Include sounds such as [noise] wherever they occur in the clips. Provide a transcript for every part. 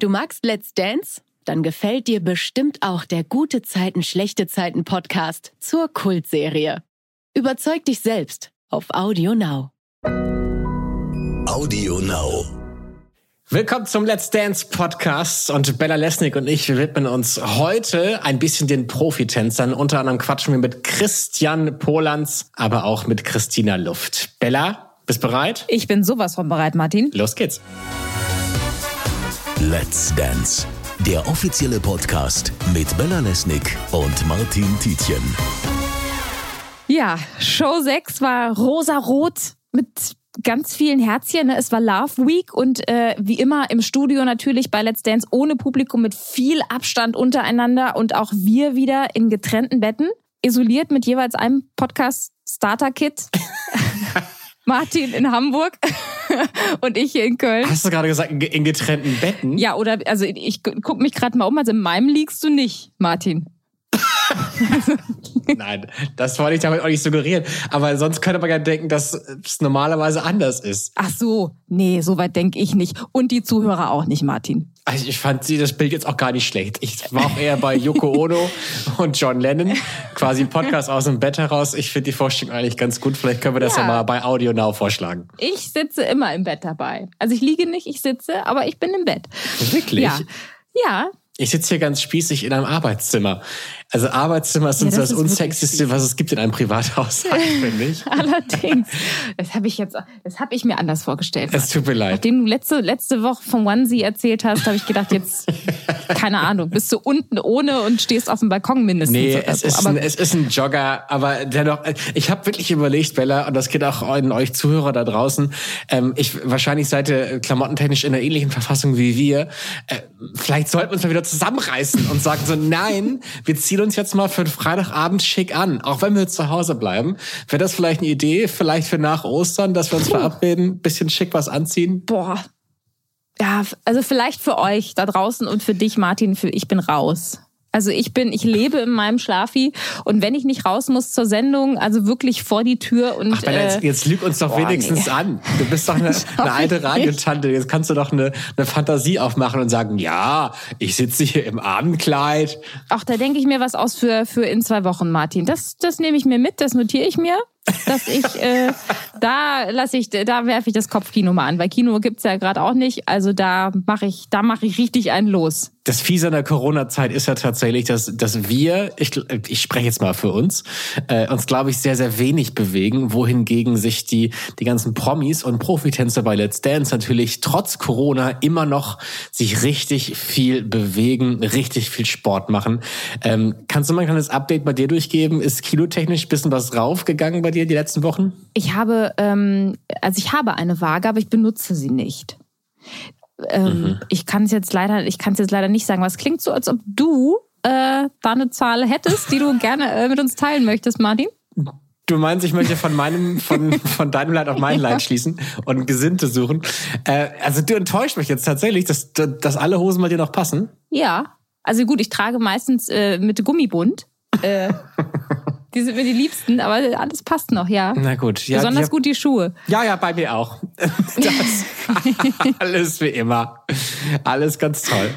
Du magst Let's Dance? Dann gefällt dir bestimmt auch der Gute Zeiten, schlechte Zeiten Podcast zur Kultserie. Überzeug dich selbst auf Audio Now. Audio Now. Willkommen zum Let's Dance Podcast und Bella Lesnick und ich, wir widmen uns heute ein bisschen den Profitänzern. Unter anderem quatschen wir mit Christian Polanz, aber auch mit Christina Luft. Bella, bist bereit? Ich bin sowas von bereit, Martin. Los geht's. Let's Dance. Der offizielle Podcast mit Bella Lesnick und Martin Tietjen. Ja, Show 6 war rosa-rot mit ganz vielen Herzchen. Es war Love Week und äh, wie immer im Studio natürlich bei Let's Dance ohne Publikum mit viel Abstand untereinander und auch wir wieder in getrennten Betten, isoliert mit jeweils einem Podcast-Starter-Kit. [laughs] Martin in Hamburg [laughs] und ich hier in Köln. Hast du gerade gesagt, in getrennten Betten? Ja, oder also ich guck mich gerade mal um, also in meinem liegst du nicht, Martin. [laughs] Nein, das wollte ich damit auch nicht suggerieren. Aber sonst könnte man ja denken, dass es normalerweise anders ist. Ach so, nee, so weit denke ich nicht. Und die Zuhörer auch nicht, Martin. Also ich fand sie das Bild jetzt auch gar nicht schlecht. Ich war auch eher bei Yoko Ono und John Lennon, quasi Podcast aus dem Bett heraus. Ich finde die Vorstellung eigentlich ganz gut. Vielleicht können wir das ja. ja mal bei Audio Now vorschlagen. Ich sitze immer im Bett dabei. Also ich liege nicht, ich sitze, aber ich bin im Bett. Wirklich? Ja. Ja, ich sitze hier ganz spießig in einem Arbeitszimmer. Also Arbeitszimmer sind ja, das, das unsexyste, was es gibt in einem Privathaushalt, [laughs] finde ich. Allerdings. Das habe ich jetzt, das habe ich mir anders vorgestellt. Es tut mir leid. Nachdem du letzte, letzte Woche vom Onesie erzählt hast, habe ich gedacht, jetzt, [laughs] keine Ahnung, bist du unten ohne und stehst auf dem Balkon mindestens. Nee, es, so. ist ein, es ist ein Jogger, aber dennoch, ich habe wirklich überlegt, Bella, und das geht auch an euch Zuhörer da draußen, ähm, ich wahrscheinlich seid ihr klamottentechnisch in einer ähnlichen Verfassung wie wir. Äh, vielleicht sollten wir uns mal wieder zusammenreißen und sagen so, nein, wir ziehen uns jetzt mal für den Freitagabend schick an, auch wenn wir zu Hause bleiben. Wäre das vielleicht eine Idee, vielleicht für nach Ostern, dass wir uns verabreden, bisschen schick was anziehen? Boah. Ja, also vielleicht für euch da draußen und für dich, Martin, für ich bin raus. Also ich bin, ich lebe in meinem Schlafi und wenn ich nicht raus muss zur Sendung, also wirklich vor die Tür und Ach, Bella, jetzt, äh, jetzt lüg uns doch boah, wenigstens nee. an. Du bist doch eine, [laughs] eine alte Radiotante. Jetzt kannst du doch eine, eine Fantasie aufmachen und sagen, ja, ich sitze hier im Abendkleid. Ach, da denke ich mir was aus für für in zwei Wochen, Martin. Das das nehme ich mir mit, das notiere ich mir dass ich [laughs] äh, da lasse ich da werfe ich das Kopfkino mal an, weil Kino gibt's ja gerade auch nicht, also da mache ich da mache ich richtig einen los. Das Fiese an der Corona-Zeit ist ja tatsächlich, dass dass wir, ich, ich spreche jetzt mal für uns, äh, uns glaube ich sehr sehr wenig bewegen, wohingegen sich die die ganzen Promis und Profitänzer bei Let's Dance natürlich trotz Corona immer noch sich richtig viel bewegen, richtig viel Sport machen. Ähm, kannst du mal ein kleines Update bei dir durchgeben? Ist kilotechnisch ein bisschen was raufgegangen bei dir? die letzten Wochen? Ich habe, ähm, also ich habe eine Waage, aber ich benutze sie nicht. Ähm, mhm. Ich kann es jetzt leider, ich kann es jetzt leider nicht sagen. Was klingt so, als ob du äh, da eine Zahl hättest, die du [laughs] gerne äh, mit uns teilen möchtest, Martin? Du meinst, ich möchte von meinem, von, von deinem Leid auf mein [laughs] ja. Leid schließen und Gesinnte suchen. Äh, also du enttäuscht mich jetzt tatsächlich, dass, dass alle Hosen bei dir noch passen. Ja. Also gut, ich trage meistens äh, mit Gummibund. Äh, [laughs] Die sind mir die liebsten, aber alles passt noch, ja. Na gut. Ja, Besonders die, gut die Schuhe. Ja, ja, bei mir auch. [laughs] Das, [laughs] alles wie immer. Alles ganz toll.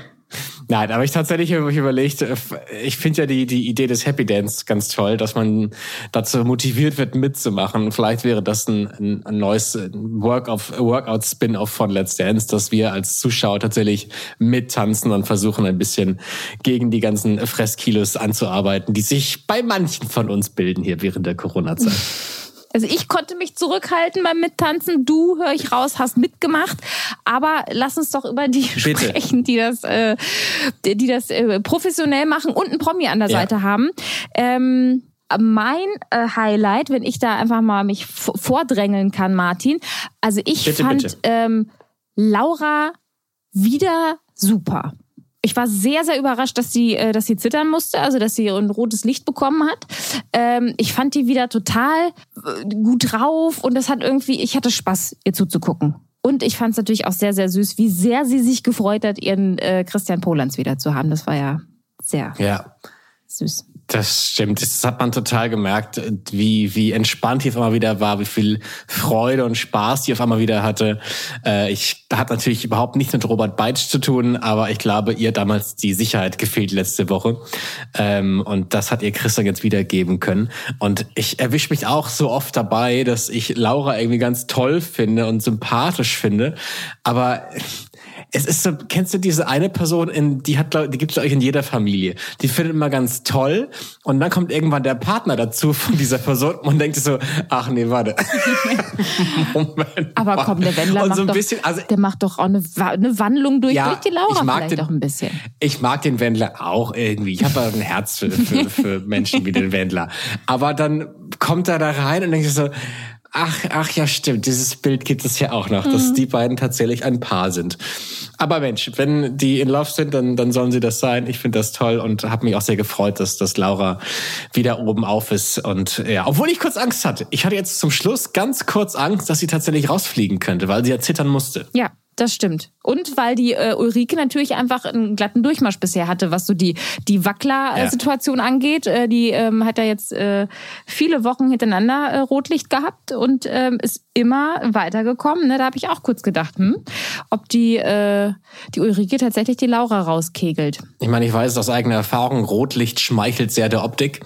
Nein, aber ich tatsächlich habe mich überlegt, äh, ich finde ja die, die Idee des Happy Dance ganz toll, dass man dazu motiviert wird, mitzumachen. Vielleicht wäre das ein, ein neues Workout-Spin-Off von Let's Dance, dass wir als Zuschauer tatsächlich mittanzen und versuchen, ein bisschen gegen die ganzen Fresskilos anzuarbeiten, die sich bei manchen von uns bilden hier während der Corona-Zeit. [laughs] Also ich konnte mich zurückhalten beim Mittanzen. Du, höre ich raus, hast mitgemacht. Aber lass uns doch über die Bitte. sprechen, die das, äh, die das äh, professionell machen und einen Promi an der ja. Seite haben. Ähm, mein äh, Highlight, wenn ich da einfach mal mich vordrängeln kann, Martin. Also ich bitte, fand bitte. Ähm, Laura wieder super ich war sehr, sehr überrascht, dass sie, äh, dass sie zittern musste, also dass sie ein rotes Licht bekommen hat. Ähm, ich fand die wieder total äh, gut drauf und das hat irgendwie, ich hatte Spaß, ihr zuzugucken. Und ich fand es natürlich auch sehr, sehr süß, wie sehr sie sich gefreut hat, ihren äh, Christian Polans wieder zu haben. Das war ja sehr ja. süß Das stimmt. Das hat man total gemerkt, wie, wie entspannt die auf einmal wieder war, wie viel Freude und Spaß die auf einmal wieder hatte. Äh, ich hat natürlich überhaupt nichts mit Robert Beitsch zu tun, aber ich glaube, ihr damals die Sicherheit gefehlt letzte Woche. Ähm, und das hat ihr Christian jetzt wiedergeben können. Und ich erwische mich auch so oft dabei, dass ich Laura irgendwie ganz toll finde und sympathisch finde. Aber es ist so, kennst du diese eine Person, in, die hat, die gibt es euch in jeder Familie. Die findet man ganz toll und dann kommt irgendwann der Partner dazu von dieser Person und denkt so, ach nee, warte. [laughs] Moment. Aber komm, der Wendler macht, so doch, bisschen, also, der macht doch auch eine, eine Wandlung durch, ja, durch die Laura ich mag vielleicht den, auch ein bisschen. Ich mag den Wendler auch irgendwie. Ich habe ein Herz für, für, für [laughs] Menschen wie den Wendler. Aber dann kommt er da rein und denkt so, Ach, ach ja, stimmt. Dieses Bild gibt es ja auch noch, mhm. dass die beiden tatsächlich ein Paar sind. Aber Mensch, wenn die in Love sind, dann, dann sollen sie das sein. Ich finde das toll und habe mich auch sehr gefreut, dass, dass Laura wieder oben auf ist. Und ja, obwohl ich kurz Angst hatte. Ich hatte jetzt zum Schluss ganz kurz Angst, dass sie tatsächlich rausfliegen könnte, weil sie ja zittern musste. Ja, das stimmt. Und weil die äh, Ulrike natürlich einfach einen glatten Durchmarsch bisher hatte, was so die, die Wackler-Situation ja. angeht. Äh, die ähm, hat ja jetzt äh, viele Wochen hintereinander äh, Rotlicht gehabt und ähm, ist immer weitergekommen. Ne? Da habe ich auch kurz gedacht, hm, ob die, äh, die Ulrike tatsächlich die Laura rauskegelt. Ich meine, ich weiß aus eigener Erfahrung, Rotlicht schmeichelt sehr der Optik.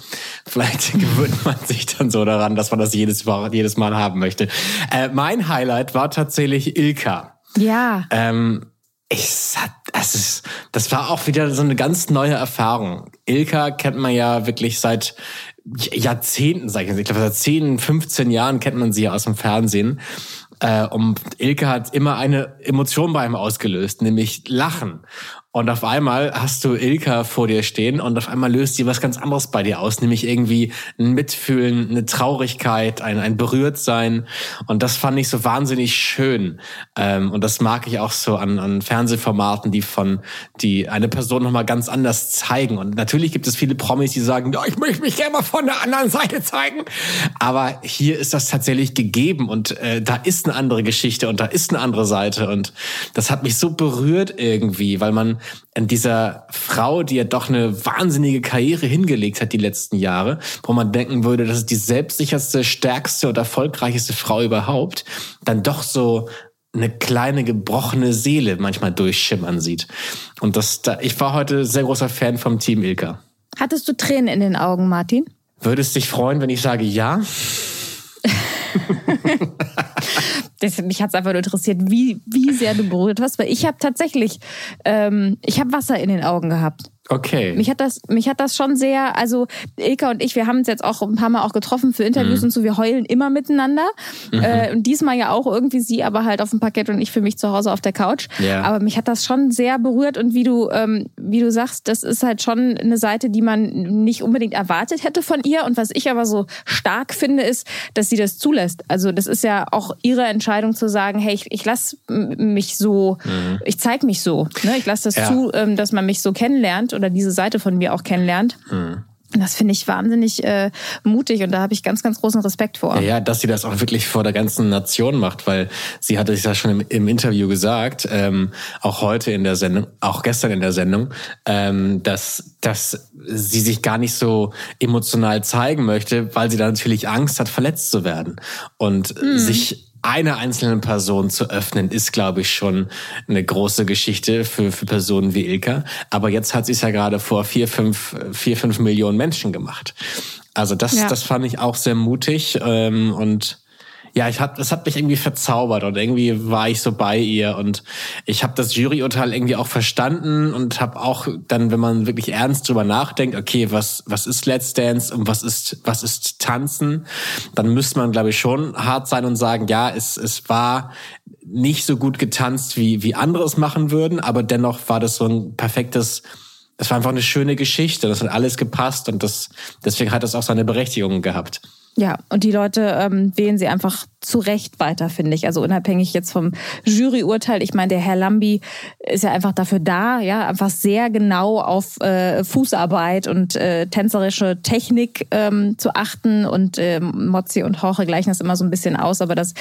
Vielleicht [laughs] gewöhnt man sich dann so daran, dass man das jedes Mal, jedes Mal haben möchte. Äh, mein Highlight war tatsächlich Ilka. Ja. Ähm, ich, das, ist, das war auch wieder so eine ganz neue Erfahrung. Ilka kennt man ja wirklich seit Jahrzehnten, sag ich, ich glaube seit 10, 15 Jahren kennt man sie ja aus dem Fernsehen. Äh, und Ilka hat immer eine Emotion bei ihm ausgelöst, nämlich Lachen. Und auf einmal hast du Ilka vor dir stehen und auf einmal löst sie was ganz anderes bei dir aus, nämlich irgendwie ein Mitfühlen, eine Traurigkeit, ein, ein Berührtsein. Und das fand ich so wahnsinnig schön. Ähm, und das mag ich auch so an, an Fernsehformaten, die von, die eine Person nochmal ganz anders zeigen. Und natürlich gibt es viele Promis, die sagen, ja, ich möchte mich gerne mal von der anderen Seite zeigen. Aber hier ist das tatsächlich gegeben und äh, da ist eine andere Geschichte und da ist eine andere Seite. Und das hat mich so berührt irgendwie, weil man an dieser Frau, die ja doch eine wahnsinnige Karriere hingelegt hat die letzten Jahre, wo man denken würde, das ist die selbstsicherste, stärkste und erfolgreichste Frau überhaupt, dann doch so eine kleine gebrochene Seele manchmal durchschimmern sieht. Und das, da, ich war heute sehr großer Fan vom Team Ilka. Hattest du Tränen in den Augen, Martin? Würdest dich freuen, wenn ich sage ja? [laughs] das, mich hat es einfach nur interessiert, wie, wie sehr du berührt hast, weil ich habe tatsächlich, ähm, ich habe Wasser in den Augen gehabt. Okay. Mich hat das, mich hat das schon sehr, also Ilka und ich, wir haben uns jetzt auch ein paar Mal auch getroffen für Interviews mhm. und so, wir heulen immer miteinander. Mhm. Äh, und diesmal ja auch irgendwie sie, aber halt auf dem Parkett und ich für mich zu Hause auf der Couch. Ja. Aber mich hat das schon sehr berührt und wie du, ähm, wie du sagst, das ist halt schon eine Seite, die man nicht unbedingt erwartet hätte von ihr. Und was ich aber so stark finde, ist, dass sie das zulässt. Also das ist ja auch ihre Entscheidung zu sagen, hey, ich, ich lasse mich so, mhm. ich zeige mich so. Ne? Ich lasse das ja. zu, ähm, dass man mich so kennenlernt oder diese Seite von mir auch kennenlernt. Mhm. Das finde ich wahnsinnig äh, mutig und da habe ich ganz, ganz großen Respekt vor. Ja, ja, dass sie das auch wirklich vor der ganzen Nation macht, weil sie hatte sich das schon im, im Interview gesagt, ähm, auch heute in der Sendung, auch gestern in der Sendung, ähm, dass, dass sie sich gar nicht so emotional zeigen möchte, weil sie da natürlich Angst hat, verletzt zu werden und mhm. sich einer einzelnen Person zu öffnen, ist, glaube ich, schon eine große Geschichte für, für Personen wie Ilka. Aber jetzt hat sie es ja gerade vor vier, fünf, vier, fünf Millionen Menschen gemacht. Also das, ja. das fand ich auch sehr mutig ähm, und ja, ich hab, das hat mich irgendwie verzaubert und irgendwie war ich so bei ihr und ich habe das Juryurteil irgendwie auch verstanden und habe auch dann, wenn man wirklich ernst drüber nachdenkt, okay, was was ist Let's Dance und was ist was ist Tanzen, dann müsste man glaube ich schon hart sein und sagen, ja, es es war nicht so gut getanzt wie wie andere es machen würden, aber dennoch war das so ein perfektes es war einfach eine schöne Geschichte, das hat alles gepasst und das deswegen hat es auch seine Berechtigung gehabt. Ja, und die Leute ähm, wählen sie einfach zu Recht weiter, finde ich. Also unabhängig jetzt vom Juryurteil. Ich meine, der Herr Lambi ist ja einfach dafür da, ja, einfach sehr genau auf äh, Fußarbeit und äh, tänzerische Technik ähm, zu achten. Und äh, Mozzi und Horche gleichen das immer so ein bisschen aus. Aber das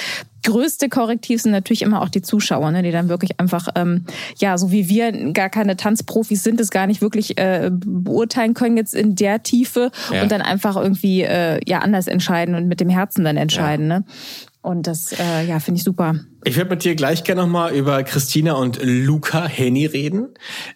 größte Korrektiv sind natürlich immer auch die Zuschauer, ne, die dann wirklich einfach, ähm, ja, so wie wir gar keine Tanzprofis sind, es gar nicht wirklich äh, beurteilen können jetzt in der Tiefe ja. und dann einfach irgendwie äh, ja anders entscheiden und mit dem Herzen dann entscheiden. Ja. Ne? Und das, äh, ja, finde ich super. Ich würde mit dir gleich gerne nochmal über Christina und Luca Henny reden.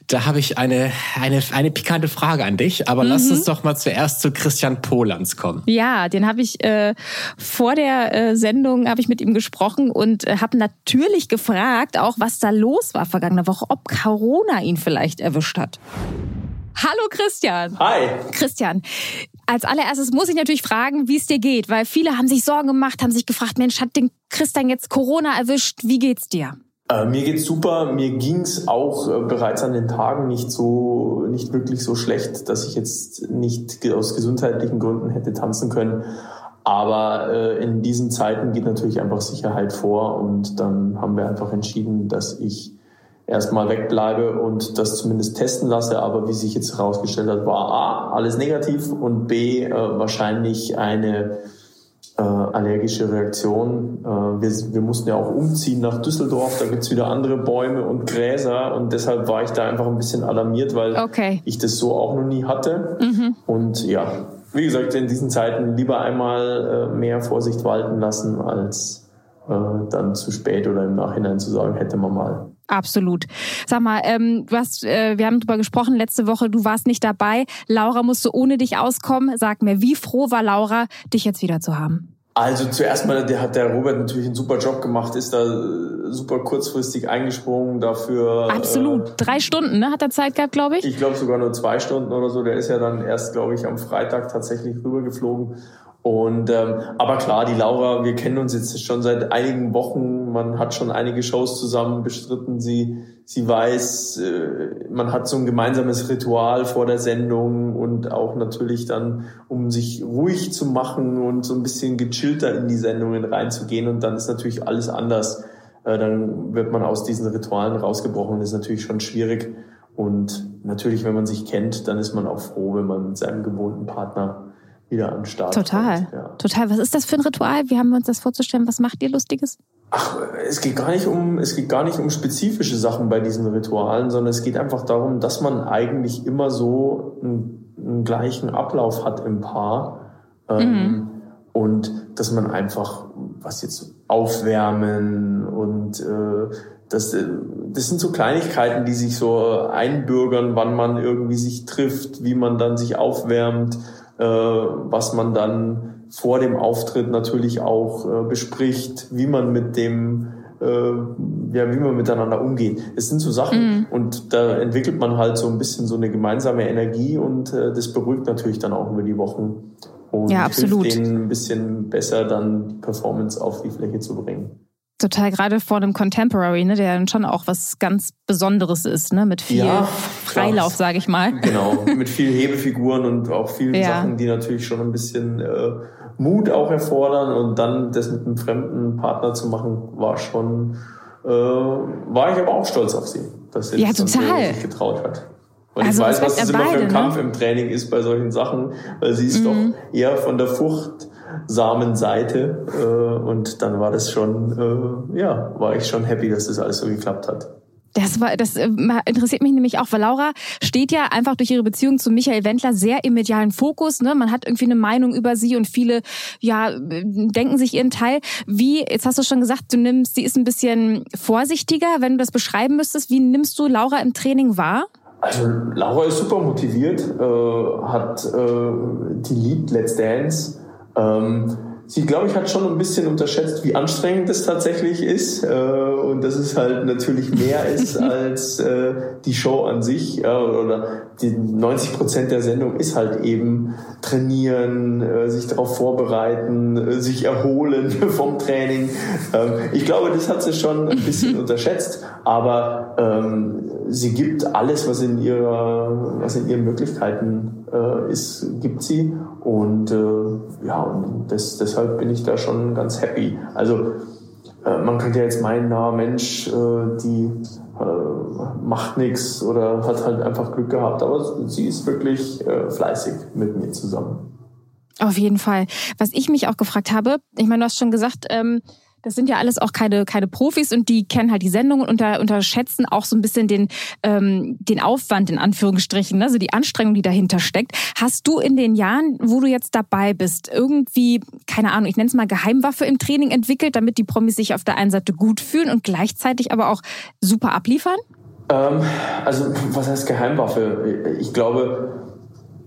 Da habe ich eine, eine, eine pikante Frage an dich, aber mhm. lass uns doch mal zuerst zu Christian Polans kommen. Ja, den habe ich äh, vor der äh, Sendung habe ich mit ihm gesprochen und äh, habe natürlich gefragt, auch was da los war vergangene Woche, ob Corona ihn vielleicht erwischt hat. Hallo Christian. Hi. Christian, als allererstes muss ich natürlich fragen, wie es dir geht, weil viele haben sich Sorgen gemacht, haben sich gefragt, Mensch, hat den Christian jetzt Corona erwischt? Wie geht's dir? Äh, mir geht's super. Mir ging's auch äh, bereits an den Tagen nicht so, nicht wirklich so schlecht, dass ich jetzt nicht aus gesundheitlichen Gründen hätte tanzen können. Aber äh, in diesen Zeiten geht natürlich einfach Sicherheit vor und dann haben wir einfach entschieden, dass ich erstmal wegbleibe und das zumindest testen lasse. Aber wie sich jetzt herausgestellt hat, war A, alles negativ und B, äh, wahrscheinlich eine äh, allergische Reaktion. Äh, wir, wir mussten ja auch umziehen nach Düsseldorf, da gibt's wieder andere Bäume und Gräser und deshalb war ich da einfach ein bisschen alarmiert, weil okay. ich das so auch noch nie hatte. Mhm. Und ja, wie gesagt, in diesen Zeiten lieber einmal äh, mehr Vorsicht walten lassen, als dann zu spät oder im Nachhinein zu sagen, hätte man mal. Absolut. Sag mal, ähm, du hast, äh, wir haben darüber gesprochen letzte Woche, du warst nicht dabei. Laura musste ohne dich auskommen. Sag mir, wie froh war Laura, dich jetzt wieder zu haben? Also zuerst mal, der hat der Robert natürlich einen super Job gemacht, ist da äh, super kurzfristig eingesprungen dafür. Absolut. Äh, Drei Stunden, ne? Hat er Zeit gehabt, glaube ich? Ich glaube sogar nur zwei Stunden oder so. Der ist ja dann erst, glaube ich, am Freitag tatsächlich rübergeflogen und ähm, aber klar, die Laura, wir kennen uns jetzt schon seit einigen Wochen. Man hat schon einige Shows zusammen bestritten. Sie sie weiß, äh, man hat so ein gemeinsames Ritual vor der Sendung und auch natürlich dann, um sich ruhig zu machen und so ein bisschen gechillter in die Sendungen reinzugehen. Und dann ist natürlich alles anders. Äh, dann wird man aus diesen Ritualen rausgebrochen. Das ist natürlich schon schwierig. Und natürlich, wenn man sich kennt, dann ist man auch froh, wenn man mit seinem gewohnten Partner wieder an Start Total, kommt, ja. total. Was ist das für ein Ritual? Wie haben wir uns das vorzustellen? Was macht ihr Lustiges? Ach, es geht gar nicht um, es geht gar nicht um spezifische Sachen bei diesen Ritualen, sondern es geht einfach darum, dass man eigentlich immer so einen, einen gleichen Ablauf hat im Paar. Ähm, mhm. Und dass man einfach, was jetzt aufwärmen und äh, das, äh, das sind so Kleinigkeiten, die sich so einbürgern, wann man irgendwie sich trifft, wie man dann sich aufwärmt was man dann vor dem Auftritt natürlich auch äh, bespricht, wie man mit dem äh, ja, wie man miteinander umgeht. Es sind so Sachen mm. und da entwickelt man halt so ein bisschen so eine gemeinsame Energie und äh, das beruhigt natürlich dann auch über die Wochen und ja, absolut. hilft denen ein bisschen besser dann Performance auf die Fläche zu bringen. Total, gerade vor einem Contemporary, ne, der dann schon auch was ganz Besonderes ist, ne, mit viel ja, Freilauf, sage ich mal. Genau, mit viel Hebefiguren und auch vielen ja. Sachen, die natürlich schon ein bisschen äh, Mut auch erfordern und dann das mit einem fremden Partner zu machen, war schon, äh, war ich aber auch stolz auf sie, dass sie ja, das total. sich getraut hat. Weil also, ich weiß, was das immer für ein ne? Kampf im Training ist bei solchen Sachen, weil sie ist mhm. doch eher von der Furcht Samenseite. Äh, und dann war das schon, äh, ja, war ich schon happy, dass das alles so geklappt hat. Das, war, das äh, interessiert mich nämlich auch, weil Laura steht ja einfach durch ihre Beziehung zu Michael Wendler sehr im medialen Fokus. Ne? Man hat irgendwie eine Meinung über sie und viele ja denken sich ihren Teil. Wie, jetzt hast du schon gesagt, du nimmst, sie ist ein bisschen vorsichtiger, wenn du das beschreiben müsstest. Wie nimmst du Laura im Training wahr? Also Laura ist super motiviert, äh, hat äh, die liebt Let's Dance ähm, sie, glaube ich, hat schon ein bisschen unterschätzt, wie anstrengend es tatsächlich ist äh, und dass es halt natürlich mehr [laughs] ist als äh, die Show an sich ja, oder die 90 Prozent der Sendung ist halt eben trainieren, äh, sich darauf vorbereiten, äh, sich erholen [laughs] vom Training. Ähm, ich glaube, das hat sie schon ein bisschen [laughs] unterschätzt, aber ähm, sie gibt alles, was in ihrer, was in ihren Möglichkeiten äh, gibt sie und äh, ja, und das, deshalb bin ich da schon ganz happy. Also äh, man könnte ja jetzt meinen, na Mensch, äh, die äh, macht nichts oder hat halt einfach Glück gehabt, aber sie ist wirklich äh, fleißig mit mir zusammen. Auf jeden Fall. Was ich mich auch gefragt habe, ich meine, du hast schon gesagt, ähm, das sind ja alles auch keine, keine Profis und die kennen halt die Sendungen und unter, unterschätzen auch so ein bisschen den, ähm, den Aufwand in Anführungsstrichen, ne? also die Anstrengung, die dahinter steckt. Hast du in den Jahren, wo du jetzt dabei bist, irgendwie, keine Ahnung, ich nenne es mal Geheimwaffe im Training entwickelt, damit die Promis sich auf der einen Seite gut fühlen und gleichzeitig aber auch super abliefern? Ähm, also was heißt Geheimwaffe? Ich glaube,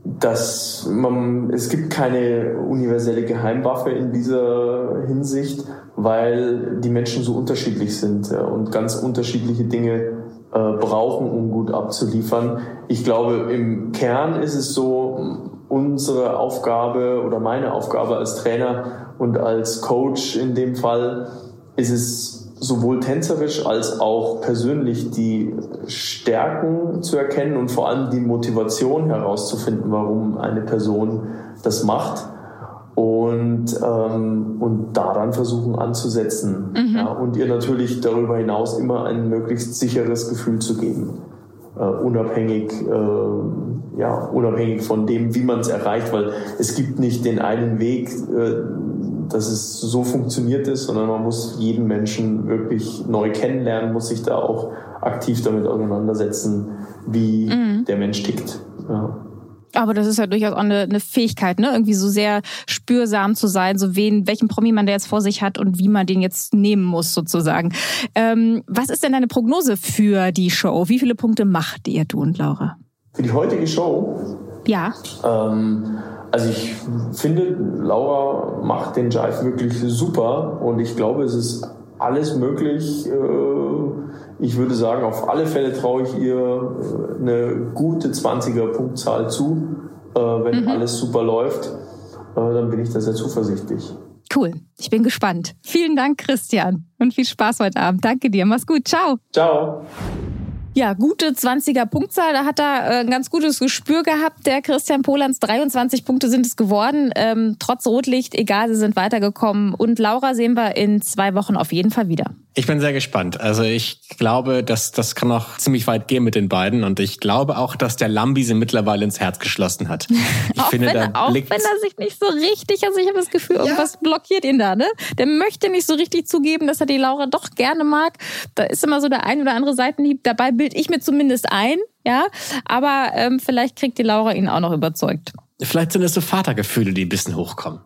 dass man, es gibt keine universelle Geheimwaffe in dieser Hinsicht, weil die Menschen so unterschiedlich sind äh, und ganz unterschiedliche Dinge äh, brauchen, um gut abzuliefern. Ich glaube, im Kern ist es so, unsere Aufgabe oder meine Aufgabe als Trainer und als Coach in dem Fall ist es sowohl tänzerisch als auch persönlich die Stärken zu erkennen und vor allem die Motivation herauszufinden, warum eine Person das macht und, ähm, und daran versuchen anzusetzen mhm. ja, und ihr natürlich darüber hinaus immer ein möglichst sicheres Gefühl zu geben, äh, unabhängig, äh, ja, unabhängig von dem, wie man es erreicht, weil es gibt nicht den einen Weg, äh, dass es so funktioniert ist, sondern man muss jeden Menschen wirklich neu kennenlernen, muss sich da auch aktiv damit auseinandersetzen, wie mhm. der Mensch tickt. Ja. Aber das ist ja durchaus auch eine, eine, Fähigkeit, ne? Irgendwie so sehr spürsam zu sein, so wen, welchen Promi man da jetzt vor sich hat und wie man den jetzt nehmen muss, sozusagen. Ähm, was ist denn deine Prognose für die Show? Wie viele Punkte macht ihr, du und Laura? Für die heutige Show? Ja. Ähm, also ich finde, Laura macht den Jive wirklich super und ich glaube, es ist alles möglich. Äh, ich würde sagen, auf alle Fälle traue ich ihr äh, eine gute 20er Punktzahl zu. Äh, wenn mhm. alles super läuft, dann bin ich da sehr zuversichtlich. Cool. Ich bin gespannt. Vielen Dank, Christian. Und viel Spaß heute Abend. Danke dir. Mach's gut. Ciao. Ciao. Ja, gute 20er Punktzahl. Da hat er äh, ein ganz gutes Gespür gehabt. Der Christian Polans 23 Punkte sind es geworden. Ähm, trotz Rotlicht, egal, sie sind weitergekommen. Und Laura sehen wir in zwei Wochen auf jeden Fall wieder. Ich bin sehr gespannt. Also ich glaube, dass das kann noch ziemlich weit gehen mit den beiden. Und ich glaube auch, dass der Lambi sie mittlerweile ins Herz geschlossen hat. Ich [laughs] auch finde, wenn, da auch wenn er sich nicht so richtig, also ich habe das Gefühl, irgendwas ja. blockiert ihn da, ne? Der möchte nicht so richtig zugeben, dass er die Laura doch gerne mag. Da ist immer so der ein oder andere Seitenhieb. Dabei bild ich mir zumindest ein, ja. Aber ähm, vielleicht kriegt die Laura ihn auch noch überzeugt. Vielleicht sind es so Vatergefühle, die ein bisschen hochkommen.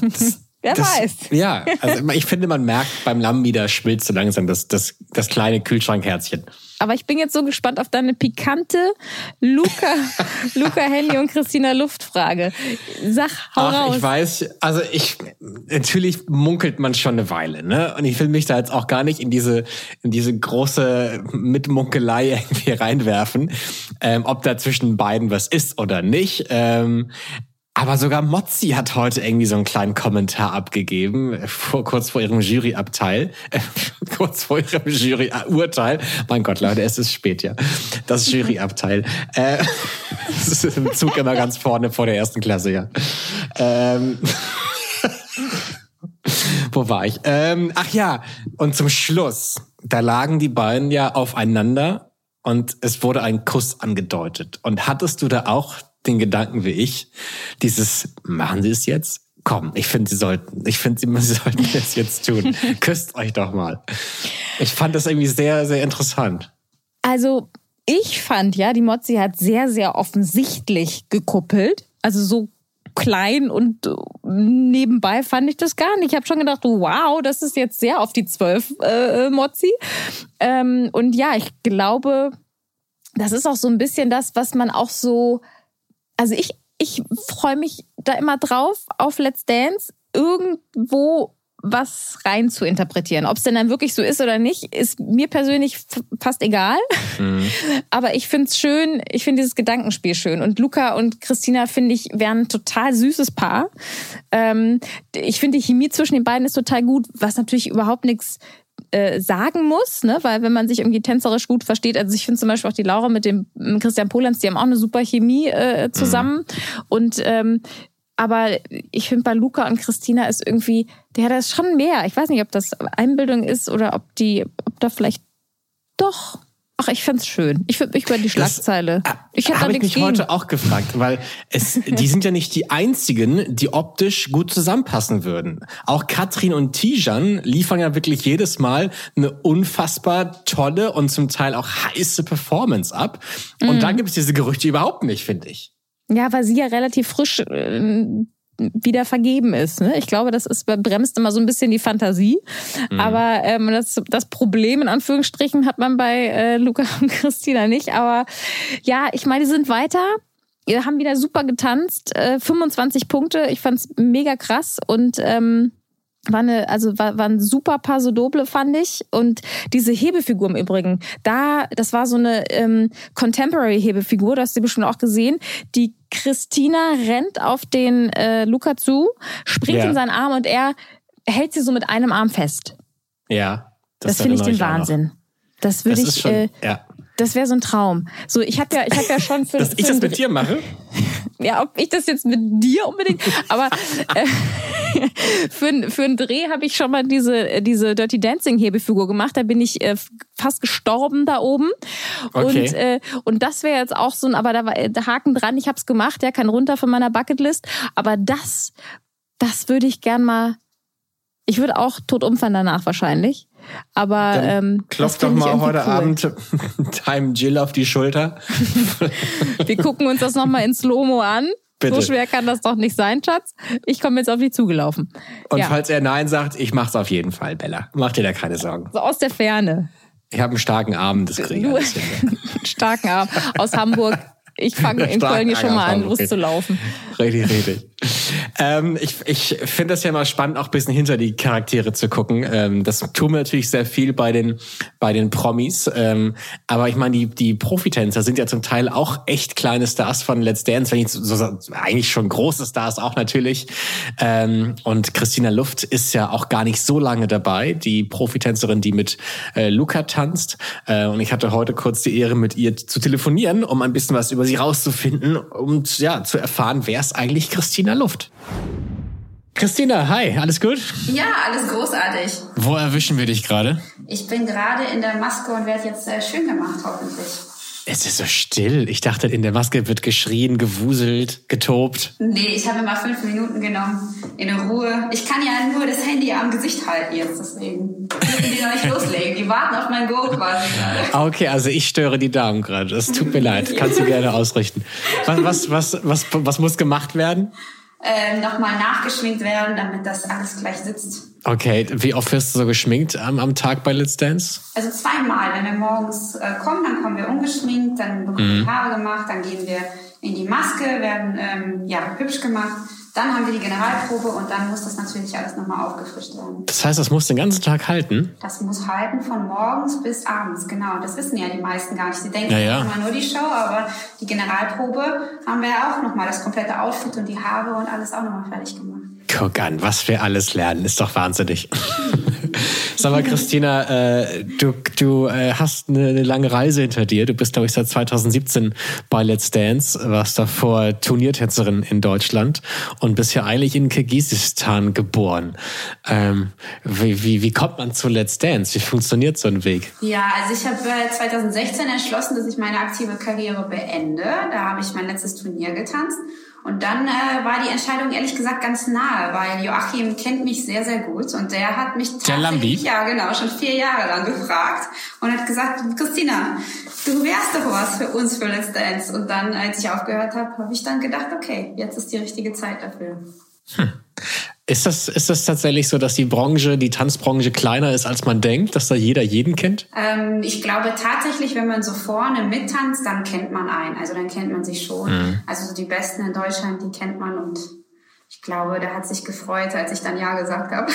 Das, [laughs] Wer das, weiß. Ja, also ich finde, man merkt beim Lambi, da schmilzt so langsam das, das, das kleine Kühlschrankherzchen. Aber ich bin jetzt so gespannt auf deine pikante Luca, [laughs] Luca Henny und Christina Luft-Frage. Sag, hau Ach, raus. Ich weiß, also ich, natürlich munkelt man schon eine Weile, ne? Und ich will mich da jetzt auch gar nicht in diese, in diese große Mitmunkelei [laughs] irgendwie reinwerfen, ähm, ob da zwischen beiden was ist oder nicht. Ähm, aber sogar Mozzi hat heute irgendwie so einen kleinen Kommentar abgegeben, vor, kurz vor ihrem Juryabteil, äh, [laughs] kurz vor ihrem Juryurteil. Mein Gott, Leute, es ist spät, ja. Das Juryabteil. Äh, [laughs] das ist im Zug immer ganz vorne vor der ersten Klasse, ja. Ähm, [laughs] wo war ich? Ähm, ach ja, und zum Schluss, da lagen die beiden ja aufeinander und es wurde ein Kuss angedeutet. Und hattest du da auch den Gedanken wie ich. Dieses, machen Sie es jetzt? Komm, ich finde, Sie sollten, ich finde, Sie, Sie [laughs] sollten es jetzt tun. [laughs] Küsst euch doch mal. Ich fand das irgendwie sehr, sehr interessant. Also, ich fand ja, die Mozzi hat sehr, sehr offensichtlich gekuppelt. Also so klein und nebenbei fand ich das gar nicht. Ich habe schon gedacht, wow, das ist jetzt sehr auf die Zwölf, äh, Mozzi. Ähm, und ja, ich glaube, das ist auch so ein bisschen das, was man auch so also ich, ich freue mich da immer drauf, auf Let's Dance irgendwo was rein zu interpretieren. Ob es denn dann wirklich so ist oder nicht, ist mir persönlich fast egal. Mhm. [laughs] Aber ich finde es schön, ich finde dieses Gedankenspiel schön. Und Luca und Christina, finde ich, wären ein total süßes Paar. Ähm, ich finde, die Chemie zwischen den beiden ist total gut, was natürlich überhaupt nichts äh, sagen muss, ne? weil wenn man sich irgendwie tänzerisch gut versteht, also ich finde zum Beispiel auch die Laura mit dem Christian Polans, die haben auch eine super Chemie äh, zusammen mhm. und ähm, Aber ich finde, bei Luca und Christina ist irgendwie, der hat das schon mehr. Ich weiß nicht, ob das Einbildung ist oder ob die, ob da vielleicht doch Ach, ich find's schön. Ich würde mich über die Schlagzeile. Das, ich habe hab ich mich gegen. heute auch gefragt, weil es, die sind ja nicht die einzigen, die optisch gut zusammenpassen würden. Auch Katrin und Tijan liefern ja wirklich jedes Mal eine unfassbar tolle und zum Teil auch heiße Performance ab. Und mhm. da gibt es diese Gerüchte überhaupt nicht, finde ich. Ja, weil sie ja relativ frisch äh, wieder vergeben ist. Ne? Ich glaube, das ist bremst immer so ein bisschen die Fantasie. Mhm. Aber ähm, das, das Problem in Anführungsstrichen hat man bei äh, Luca [laughs] und Christina nicht. Aber ja, ich meine, die sind weiter. Wir haben wieder super getanzt, äh, 25 Punkte. Ich fand's mega krass und ähm, war eine, also war, war ein super Paso Doble, fand ich. Und diese Hebefigur im Übrigen, da, das war so eine ähm, Contemporary-Hebefigur, das hast du bestimmt auch gesehen. Die Christina rennt auf den äh, Luca zu, springt ja. in seinen Arm und er hält sie so mit einem Arm fest. Ja. Das, das finde ich den Wahnsinn. Das würde ich. Schon, äh, ja. Das wäre so ein Traum. So, ich habe ja, ich habe ja schon für. [laughs] Dass für ich das mit dir mache? [laughs] ja, ob ich das jetzt mit dir unbedingt, aber äh, [laughs] für, für einen Dreh habe ich schon mal diese, diese Dirty Dancing Hebefigur gemacht. Da bin ich äh, fast gestorben da oben. Okay. Und, äh, und das wäre jetzt auch so ein, aber da war der äh, Haken dran, ich habe es gemacht, ja, kein runter von meiner Bucketlist. Aber das, das würde ich gern mal. Ich würde auch tot umfallen danach wahrscheinlich. Aber Dann ähm, klopft doch mal heute cool. Abend Time Jill auf die Schulter. [laughs] Wir gucken uns das nochmal in Slow-Mo an. Bitte. So schwer kann das doch nicht sein, Schatz. Ich komme jetzt auf dich zugelaufen. Und ja. falls er Nein sagt, ich mach's auf jeden Fall, Bella. Mach dir da keine Sorgen. So aus der Ferne. Ich habe einen starken Arm, das kriege ich. [laughs] starken Arm aus Hamburg ich fange in Köln hier schon mal an, loszulaufen. Richtig, richtig. Ähm, ich ich finde das ja mal spannend, auch ein bisschen hinter die Charaktere zu gucken. Ähm, das tun wir natürlich sehr viel bei den, bei den Promis. Ähm, aber ich meine, die, die Profitänzer sind ja zum Teil auch echt kleine Stars von Let's Dance, wenn ich so, so eigentlich schon große Stars auch natürlich. Ähm, und Christina Luft ist ja auch gar nicht so lange dabei, die Profitänzerin, die mit äh, Luca tanzt. Äh, und ich hatte heute kurz die Ehre, mit ihr zu telefonieren, um ein bisschen was über sie rauszufinden und ja, zu erfahren, wer ist eigentlich Christina Luft. Christina, hi, alles gut? Ja, alles großartig. Wo erwischen wir dich gerade? Ich bin gerade in der Maske und werde jetzt äh, schön gemacht, hoffentlich. Es ist so still. Ich dachte, in der Maske wird geschrien, gewuselt, getobt. Nee, ich habe mal fünf Minuten genommen. In Ruhe. Ich kann ja nur das Handy am Gesicht halten jetzt, deswegen. Dürfen die noch nicht [laughs] loslegen. Die warten auf mein Go quasi gerade. Okay, also ich störe die Damen gerade. Das tut mir leid. Kannst du gerne ausrichten. Was, was, was, was, was muss gemacht werden? Ähm, nochmal nachgeschminkt werden, damit das alles gleich sitzt. Okay, wie oft wirst du so geschminkt am, am Tag bei Let's Dance? Also zweimal. Wenn wir morgens äh, kommen, dann kommen wir ungeschminkt, dann bekommen wir mhm. Haare gemacht, dann gehen wir in die Maske, werden ähm, ja, hübsch gemacht. Dann haben wir die Generalprobe und dann muss das natürlich alles nochmal aufgefrischt werden. Das heißt, das muss den ganzen Tag halten? Das muss halten von morgens bis abends, genau. Das wissen ja die meisten gar nicht. Sie denken ja, ja. immer nur die Show, aber die Generalprobe haben wir ja auch nochmal das komplette Outfit und die Haare und alles auch nochmal fertig gemacht. Guck an, was wir alles lernen, ist doch wahnsinnig. [laughs] Sag mal, Christina, äh, du, du äh, hast eine, eine, lange Reise hinter dir. Du bist, glaube ich, seit 2017 bei Let's Dance, warst davor Turniertänzerin in Deutschland und bist ja eigentlich in Kirgisistan geboren. Ähm, wie, wie, wie kommt man zu Let's Dance? Wie funktioniert so ein Weg? Ja, also ich habe äh, 2016 entschlossen, dass ich meine aktive Karriere beende. Da habe ich mein letztes Turnier getanzt. Und dann äh, war die Entscheidung ehrlich gesagt ganz nahe, weil Joachim kennt mich sehr, sehr gut und der hat mich tatsächlich, ja genau, schon vier Jahre lang gefragt und hat gesagt, Christina, du wärst doch was für uns für Let's Dance. Und dann, als ich aufgehört habe, habe ich dann gedacht, okay, jetzt ist die richtige Zeit dafür. Hm. Ist das, ist das tatsächlich so, dass die Branche, die Tanzbranche kleiner ist, als man denkt, dass da jeder jeden kennt? Ähm, ich glaube tatsächlich, wenn man so vorne mittanzt, dann kennt man einen. Also dann kennt man sich schon. Mhm. Also die Besten in Deutschland, die kennt man und ich glaube, der hat sich gefreut, als ich dann Ja gesagt habe.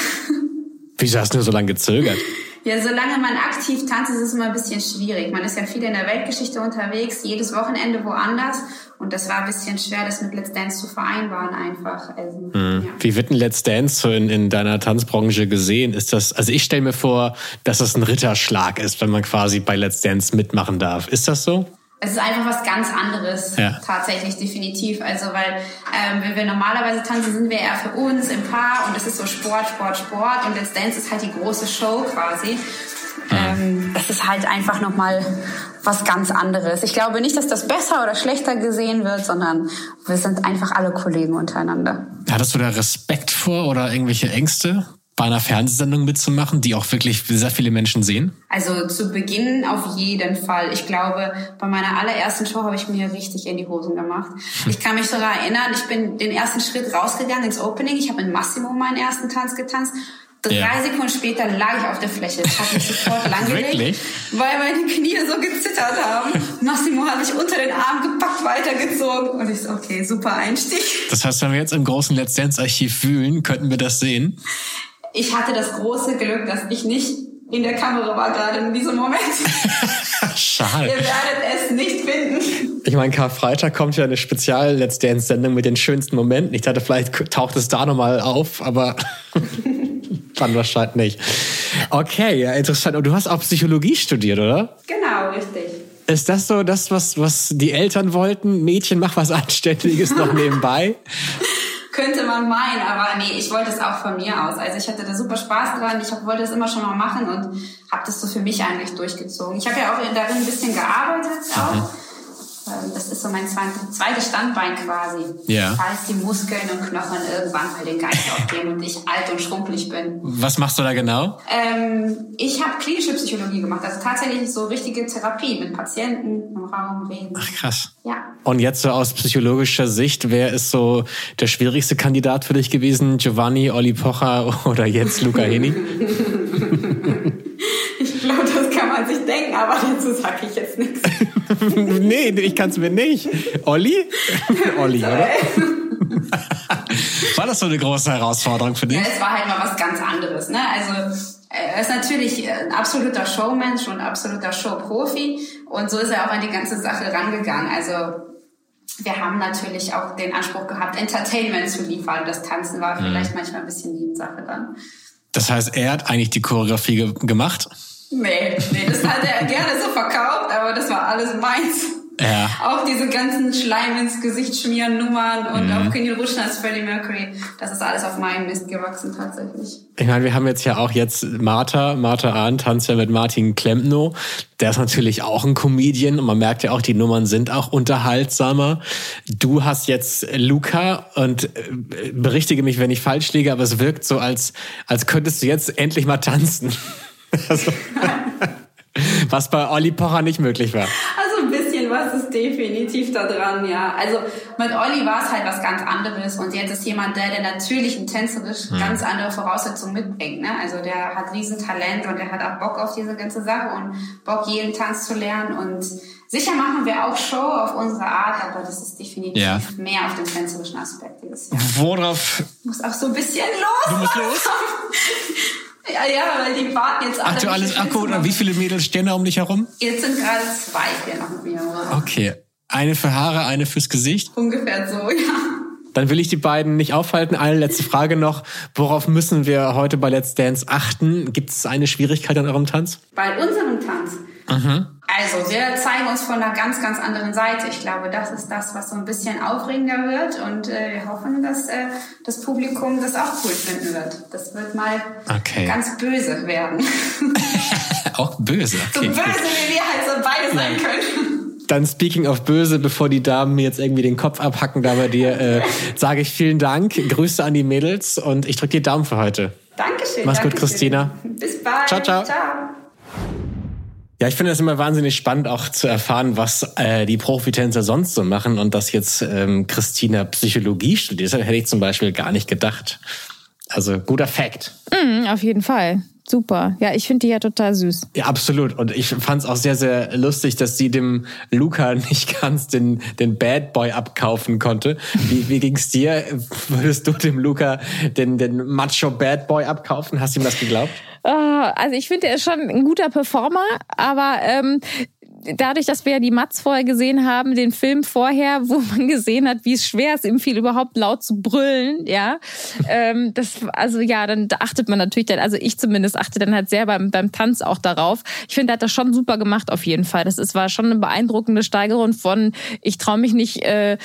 [laughs] Wieso hast du nur so lange gezögert? Ja, solange man aktiv tanzt, ist es immer ein bisschen schwierig. Man ist ja viel in der Weltgeschichte unterwegs, jedes Wochenende woanders. Und das war ein bisschen schwer, das mit Let's Dance zu vereinbaren einfach. Also, mhm. ja. Wie wird ein Let's Dance so in, in deiner Tanzbranche gesehen? Ist das, also ich stelle mir vor, dass das ein Ritterschlag ist, wenn man quasi bei Let's Dance mitmachen darf. Ist das so? Es ist einfach was ganz anderes, ja. tatsächlich, definitiv. Also, weil ähm, wenn wir normalerweise tanzen, sind wir eher für uns im Paar und es ist so Sport, Sport, Sport und Let's Dance ist halt die große Show quasi. Ähm, das ist halt einfach nochmal was ganz anderes. Ich glaube nicht, dass das besser oder schlechter gesehen wird, sondern wir sind einfach alle Kollegen untereinander. Hattest du da Respekt vor oder irgendwelche Ängste? Bei einer Fernsehsendung mitzumachen, die auch wirklich sehr viele Menschen sehen? Also zu Beginn auf jeden Fall. Ich glaube, bei meiner allerersten Show habe ich mir richtig in die Hosen gemacht. Ich kann mich sogar erinnern, ich bin den ersten Schritt rausgegangen ins Opening. Ich habe in Massimo meinen ersten Tanz getanzt. Drei ja. Sekunden später lag ich auf der Fläche. Ich habe mich sofort [laughs] langgelegt, weil meine Knie so gezittert haben. Massimo hat mich unter den Arm gepackt, weitergezogen. Und ich so, okay, super Einstieg. Das heißt, wenn wir jetzt im großen Let's Dance Archiv fühlen, könnten wir das sehen? Ich hatte das große Glück, dass ich nicht in der Kamera war gerade in diesem Moment. [laughs] Schade. Ihr werdet es nicht finden. Ich meine, Karfreitag kommt ja eine Spezial-Let's Dance-Sendung mit den schönsten Momenten. Ich dachte, vielleicht taucht es da nochmal auf, aber [laughs] dann wahrscheinlich nicht. Okay, ja, interessant. Und du hast auch Psychologie studiert, oder? Genau, richtig. Ist das so das, was, was die Eltern wollten? Mädchen, mach was Anständiges noch nebenbei? [laughs] Könnte man meinen, aber nee, ich wollte es auch von mir aus. Also ich hatte da super Spaß dran. Ich wollte es immer schon mal machen und habe das so für mich eigentlich durchgezogen. Ich habe ja auch darin ein bisschen gearbeitet auch. Das ist so mein zweites Standbein quasi. Ja. Falls die Muskeln und Knochen irgendwann mal den Geist aufgeben und ich alt und schrumpelig bin. Was machst du da genau? Ähm, ich habe klinische Psychologie gemacht. Also tatsächlich so richtige Therapie mit Patienten im Raum reden. Ach krass. Ja. Und jetzt so aus psychologischer Sicht, wer ist so der schwierigste Kandidat für dich gewesen? Giovanni, Olli Pocher [laughs] oder jetzt Luca Heni? [laughs] denken, aber dazu sage ich jetzt nichts. [laughs] nee, ich kann es mir nicht. Olli? [laughs] Olli, oder? [laughs] War das so eine große Herausforderung für dich? Ja, es war halt mal was ganz anderes. Ne? Also er ist natürlich ein absoluter Showmensch und ein absoluter Showprofi. Und so ist er auch an die ganze Sache rangegangen. Also wir haben natürlich auch den Anspruch gehabt, Entertainment zu liefern. Das Tanzen war mhm. vielleicht manchmal ein bisschen die Sache dann. Das heißt, er hat eigentlich die Choreografie ge gemacht? Nee, nee, das hat er gerne so verkauft, aber das war alles meins. Ja. Auch diese ganzen Schleim ins Gesicht schmieren Nummern und mhm. auch Kenny Rutschen als Freddie Mercury. Das ist alles auf meinem Mist gewachsen tatsächlich. Ich meine, wir haben jetzt ja auch jetzt Martha, Martha Ahn tanzt ja mit Martin Klempno. Der ist natürlich auch ein Comedian und man merkt ja auch, die Nummern sind auch unterhaltsamer. Du hast jetzt Luca und äh, berichtige mich, wenn ich falsch liege, aber es wirkt so, als, als könntest du jetzt endlich mal tanzen. [laughs] Also, was bei Olli Pocher nicht möglich war. Also ein bisschen was ist definitiv da dran, ja. Also mit Olli war es halt was ganz anderes und jetzt ist jemand, der, der natürlich ein tänzerisch hm. ganz andere Voraussetzungen mitbringt. Ne? Also der hat Riesentalent und der hat auch Bock auf diese ganze Sache und Bock, jeden Tanz zu lernen und Sicher machen wir auch Show auf unsere Art, aber das ist definitiv ja. mehr auf den tänzerischen Aspekt dieses Jahr. Worauf? Ich muss auch so ein bisschen los. Du musst los? [laughs] Ja, ja, weil die warten jetzt alle. Ach, du alles Akku oder wie viele Mädels stehen da um dich herum? Jetzt sind gerade zwei hier noch mit mir. Okay. Eine für Haare, eine fürs Gesicht? Ungefähr so, [laughs] ja. Dann will ich die beiden nicht aufhalten. Eine letzte Frage noch. Worauf müssen wir heute bei Let's Dance achten? Gibt es eine Schwierigkeit an eurem Tanz? Bei unserem Tanz? Mhm. Also, wir zeigen uns von einer ganz, ganz anderen Seite. Ich glaube, das ist das, was so ein bisschen aufregender wird. Und äh, wir hoffen, dass äh, das Publikum das auch cool finden wird. Das wird mal okay. ganz böse werden. [laughs] auch böse? Okay. So böse, wie wir halt so beide sein können. Dann speaking of böse, bevor die Damen mir jetzt irgendwie den Kopf abhacken da bei dir, äh, sage ich vielen Dank, Grüße an die Mädels und ich drücke dir Daumen für heute. Dankeschön. Mach's Dankeschön. gut, Christina. Bis bald. Ciao, ciao. ciao. Ja, ich finde es immer wahnsinnig spannend, auch zu erfahren, was äh, die Profitänzer sonst so machen und dass jetzt ähm, Christina Psychologie studiert hat, hätte ich zum Beispiel gar nicht gedacht. Also guter Fact. Mm, auf jeden Fall. Super. Ja, ich finde die ja total süß. Ja, absolut. Und ich fand es auch sehr, sehr lustig, dass sie dem Luca [laughs] nicht ganz den, den Bad Boy abkaufen konnte. Wie, wie ging es dir? Würdest du dem Luca den, den Macho Bad Boy abkaufen? Hast du ihm das geglaubt? Oh, also ich finde, er ist schon ein guter Performer, aber ähm, dadurch, dass wir ja die Mats vorher gesehen haben, den Film vorher, wo man gesehen hat, wie es schwer ist, ihm viel überhaupt laut zu brüllen, ja, ähm, das, also ja, dann achtet man natürlich dann, also ich zumindest achte dann halt sehr beim, beim Tanz auch darauf. Ich finde, er hat das schon super gemacht auf jeden Fall. Das ist, war schon eine beeindruckende Steigerung von, ich traue mich nicht äh,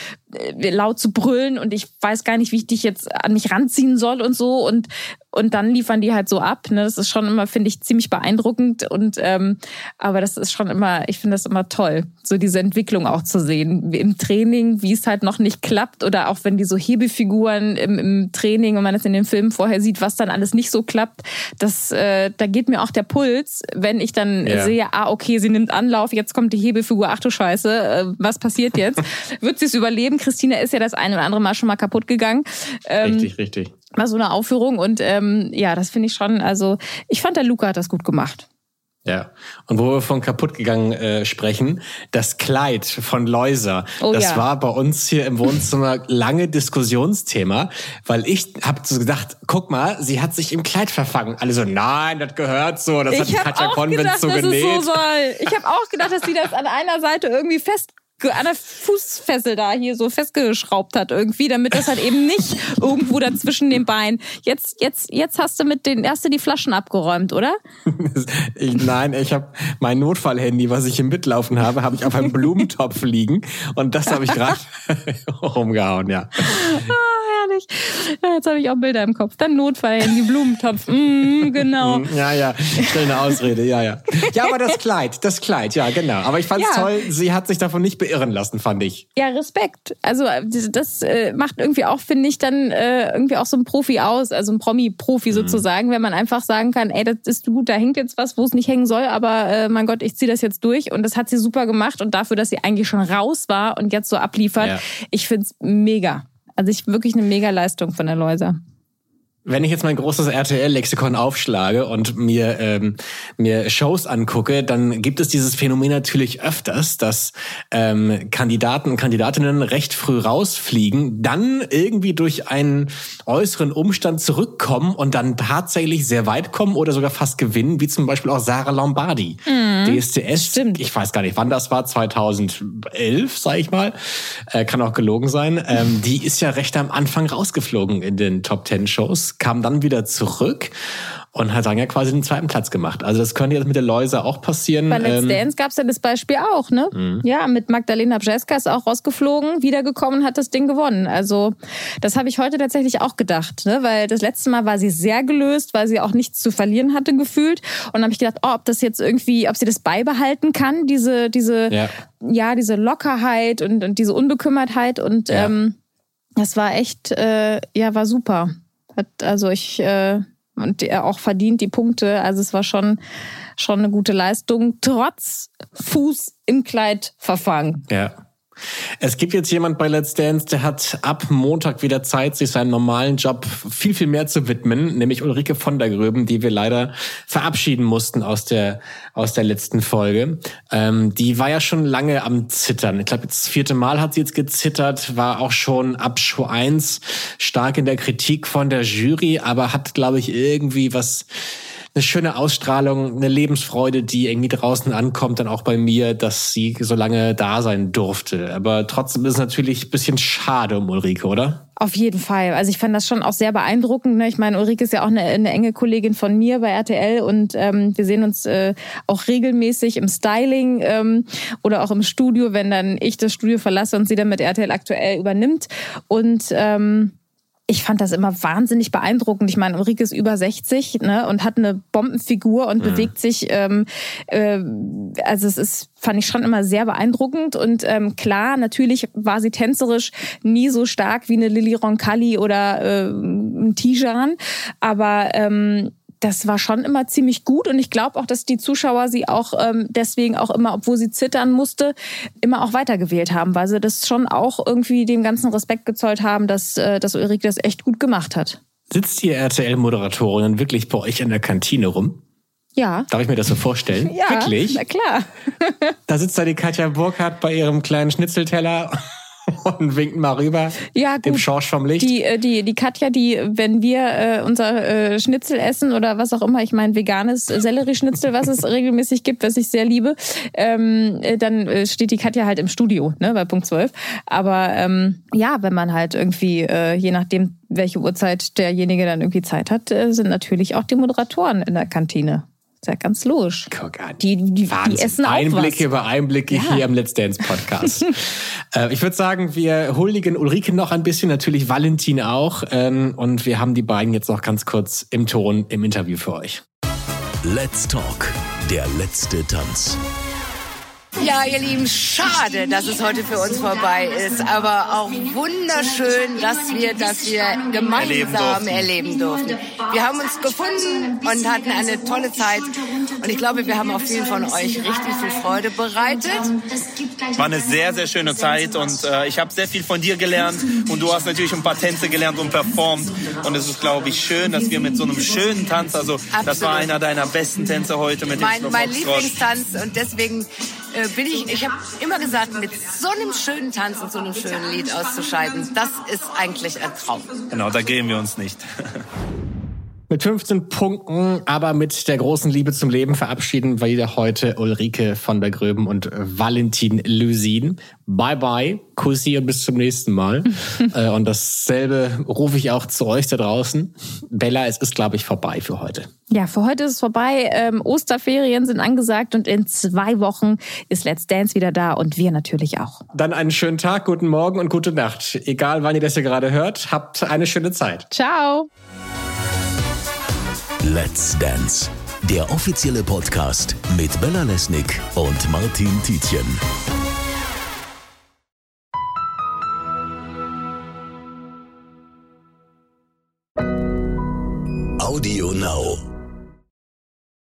laut zu brüllen und ich weiß gar nicht, wie ich dich jetzt an mich ranziehen soll und so und und dann liefern die halt so ab. Ne? Das ist schon immer, finde ich, ziemlich beeindruckend. Und ähm, aber das ist schon immer, ich finde das immer toll, so diese Entwicklung auch zu sehen im Training, wie es halt noch nicht klappt oder auch wenn die so Hebefiguren im, im Training und man es in den Filmen vorher sieht, was dann alles nicht so klappt. Das, äh, da geht mir auch der Puls, wenn ich dann ja. sehe, ah okay, sie nimmt Anlauf, jetzt kommt die Hebefigur, ach du Scheiße, äh, was passiert jetzt? [laughs] Wird sie es überleben? Christina ist ja das eine oder andere Mal schon mal kaputt gegangen. Ähm, richtig, richtig war so eine Aufführung und ähm, ja, das finde ich schon, also ich fand der Luca hat das gut gemacht. Ja, und wo wir von kaputt gegangen äh, sprechen, das Kleid von Läuser, oh, das ja. war bei uns hier im Wohnzimmer lange Diskussionsthema, weil ich habe so gedacht, guck mal, sie hat sich im Kleid verfangen. Alle so, nein, das gehört so, das ich hat die Katja Konvent so genäht. So soll. Ich habe auch gedacht, dass sie das an einer Seite irgendwie fest an der Fußfessel da hier so festgeschraubt hat irgendwie, damit das halt eben nicht [laughs] irgendwo dazwischen den Beinen. Jetzt, jetzt, jetzt hast du mit den, hast du die Flaschen abgeräumt, oder? [laughs] ich, nein, ich habe mein Notfallhandy, was ich im Mitlaufen habe, habe ich auf einem [laughs] Blumentopf liegen und das habe ich gerade rumgehauen, ja. Ah, herrlich. Ja, jetzt habe ich auch Bilder im Kopf. Dann Notfall in die Blumentopf. Mm, genau. [laughs] Ja, ja. Schöne Ausrede. Ja, ja. Ja, aber das Kleid, das Kleid, ja, genau. Aber ich fand es ja. toll. Sie hat sich davon nicht beirren lassen, fand ich. Ja, Respekt. Also das äh, macht irgendwie auch, finde ich, dann äh, irgendwie auch so ein Profi aus, also ein Promi-Profi mhm. sozusagen, wenn man einfach sagen kann, ey, das ist gut, da hängt jetzt was, wo es nicht hängen soll, aber äh, mein Gott, ich ziehe das jetzt durch. Und das hat sie super gemacht. Und dafür, dass sie eigentlich schon raus war und jetzt so abliefert, ja. ich finde es mega. Also ich wirklich eine Mega-Leistung von der Läuser. Wenn ich jetzt mein großes RTL-Lexikon aufschlage und mir, ähm, mir Shows angucke, dann gibt es dieses Phänomen natürlich öfters, dass ähm, Kandidaten und Kandidatinnen recht früh rausfliegen, dann irgendwie durch einen äußeren Umstand zurückkommen und dann tatsächlich sehr weit kommen oder sogar fast gewinnen, wie zum Beispiel auch Sarah Lombardi. Mhm. DSDS, Stimmt. ich weiß gar nicht, wann das war, 2011, sag ich mal, äh, kann auch gelogen sein. Ähm, die ist ja recht am Anfang rausgeflogen in den Top Ten Shows kam dann wieder zurück und hat dann ja quasi den zweiten Platz gemacht. Also das könnte jetzt mit der Läuse auch passieren. Bei Let's ähm, Dance gab es ja das Beispiel auch, ne? Mhm. Ja, mit Magdalena Bjeska ist auch rausgeflogen, wiedergekommen, hat das Ding gewonnen. Also das habe ich heute tatsächlich auch gedacht, ne? Weil das letzte Mal war sie sehr gelöst, weil sie auch nichts zu verlieren hatte gefühlt. Und habe ich gedacht, oh, ob das jetzt irgendwie, ob sie das beibehalten kann, diese, diese, ja, ja diese Lockerheit und, und diese Unbekümmertheit. Und ja. ähm, das war echt, äh, ja, war super. Hat, also ich äh, und er auch verdient die Punkte. Also es war schon schon eine gute Leistung, trotz Fuß im Kleid verfangen. Ja. Es gibt jetzt jemand bei Let's Dance, der hat ab Montag wieder Zeit, sich seinem normalen Job viel, viel mehr zu widmen, nämlich Ulrike von der Gröben, die wir leider verabschieden mussten aus der, aus der letzten Folge. Ähm, die war ja schon lange am Zittern. Ich glaube, das vierte Mal hat sie jetzt gezittert, war auch schon ab Show 1 stark in der Kritik von der Jury, aber hat, glaube ich, irgendwie was eine schöne Ausstrahlung, eine Lebensfreude, die irgendwie draußen ankommt, dann auch bei mir, dass sie so lange da sein durfte. Aber trotzdem ist es natürlich ein bisschen schade um Ulrike, oder? Auf jeden Fall. Also ich fand das schon auch sehr beeindruckend. Ne? Ich meine, Ulrike ist ja auch eine, eine enge Kollegin von mir bei RTL und ähm, wir sehen uns äh, auch regelmäßig im Styling ähm, oder auch im Studio, wenn dann ich das Studio verlasse und sie dann mit RTL aktuell übernimmt. Und ähm, ich fand das immer wahnsinnig beeindruckend. Ich meine, Ulrike ist über 60 ne, und hat eine Bombenfigur und mhm. bewegt sich. Ähm, äh, also es ist, fand ich schon immer sehr beeindruckend. Und ähm, klar, natürlich war sie tänzerisch nie so stark wie eine Lili Roncalli oder äh, ein Tijan. Aber ähm, das war schon immer ziemlich gut und ich glaube auch, dass die Zuschauer sie auch ähm, deswegen auch immer, obwohl sie zittern musste, immer auch weitergewählt haben, weil sie das schon auch irgendwie dem ganzen Respekt gezollt haben, dass, äh, dass Ulrike das echt gut gemacht hat. Sitzt die RTL-Moderatorin wirklich bei euch in der Kantine rum? Ja. Darf ich mir das so vorstellen? Ja, Wirklich? na klar. [laughs] da sitzt da die Katja Burkhardt bei ihrem kleinen Schnitzelteller [laughs] und winken mal rüber. Ja, gut. Dem Schorsch vom Licht. Die, äh, die, die Katja, die, wenn wir äh, unser äh, Schnitzel essen oder was auch immer, ich meine veganes Sellerieschnitzel, was es regelmäßig gibt, was ich sehr liebe, ähm, äh, dann äh, steht die Katja halt im Studio, ne, bei Punkt 12. Aber ähm, ja, wenn man halt irgendwie, äh, je nachdem, welche Uhrzeit derjenige dann irgendwie Zeit hat, äh, sind natürlich auch die Moderatoren in der Kantine. Ist ja ganz logisch. Guck an. Die, die, die essen auch Einblicke was. über Einblicke Ja. hier im Let's Dance Podcast. [laughs] äh, ich würde sagen, wir huldigen Ulrike noch ein bisschen, natürlich Valentin auch. Ähm, und wir haben die beiden jetzt noch ganz kurz im Ton im Interview für euch. Let's Talk, der letzte Tanz. Ja, ihr Lieben, schade, dass es heute für uns vorbei ist, aber auch wunderschön, dass wir das wir gemeinsam erleben durften. Wir haben uns gefunden und hatten eine tolle Zeit und ich glaube, wir haben auch vielen von euch richtig viel Freude bereitet. War eine sehr, sehr schöne Zeit und äh, ich habe sehr viel von dir gelernt und du hast natürlich ein paar Tänze gelernt und performt und es ist, glaube ich, schön, dass wir mit so einem schönen Tanz, also das Absolut. war einer deiner besten Tänze heute mit dem Mein, mein. Lieblingstanz und deswegen äh, bin ich, ich habe immer gesagt, mit so einem schönen Tanz und so einem schönen Lied auszuscheiden, das ist eigentlich ein Traum. Genau, da gehen wir uns nicht. [laughs] Mit 15 Punkten, aber mit der großen Liebe zum Leben verabschieden wir wieder heute Ulrike von der Gröben und Valentin Lysin. Bye bye, Kussi und bis zum nächsten Mal. [laughs] Äh, und dasselbe rufe ich auch zu euch da draußen. Bella, es ist, glaube ich, vorbei für heute. Ja, für heute ist es vorbei. Ähm, Osterferien sind angesagt und in zwei Wochen ist Let's Dance wieder da und wir natürlich auch. Dann einen schönen Tag, guten Morgen und gute Nacht. Egal, wann ihr das hier gerade hört, habt eine schöne Zeit. Ciao! Let's Dance. Der offizielle Podcast mit Bella Lesnick und Martin Tietjen. Audio Now.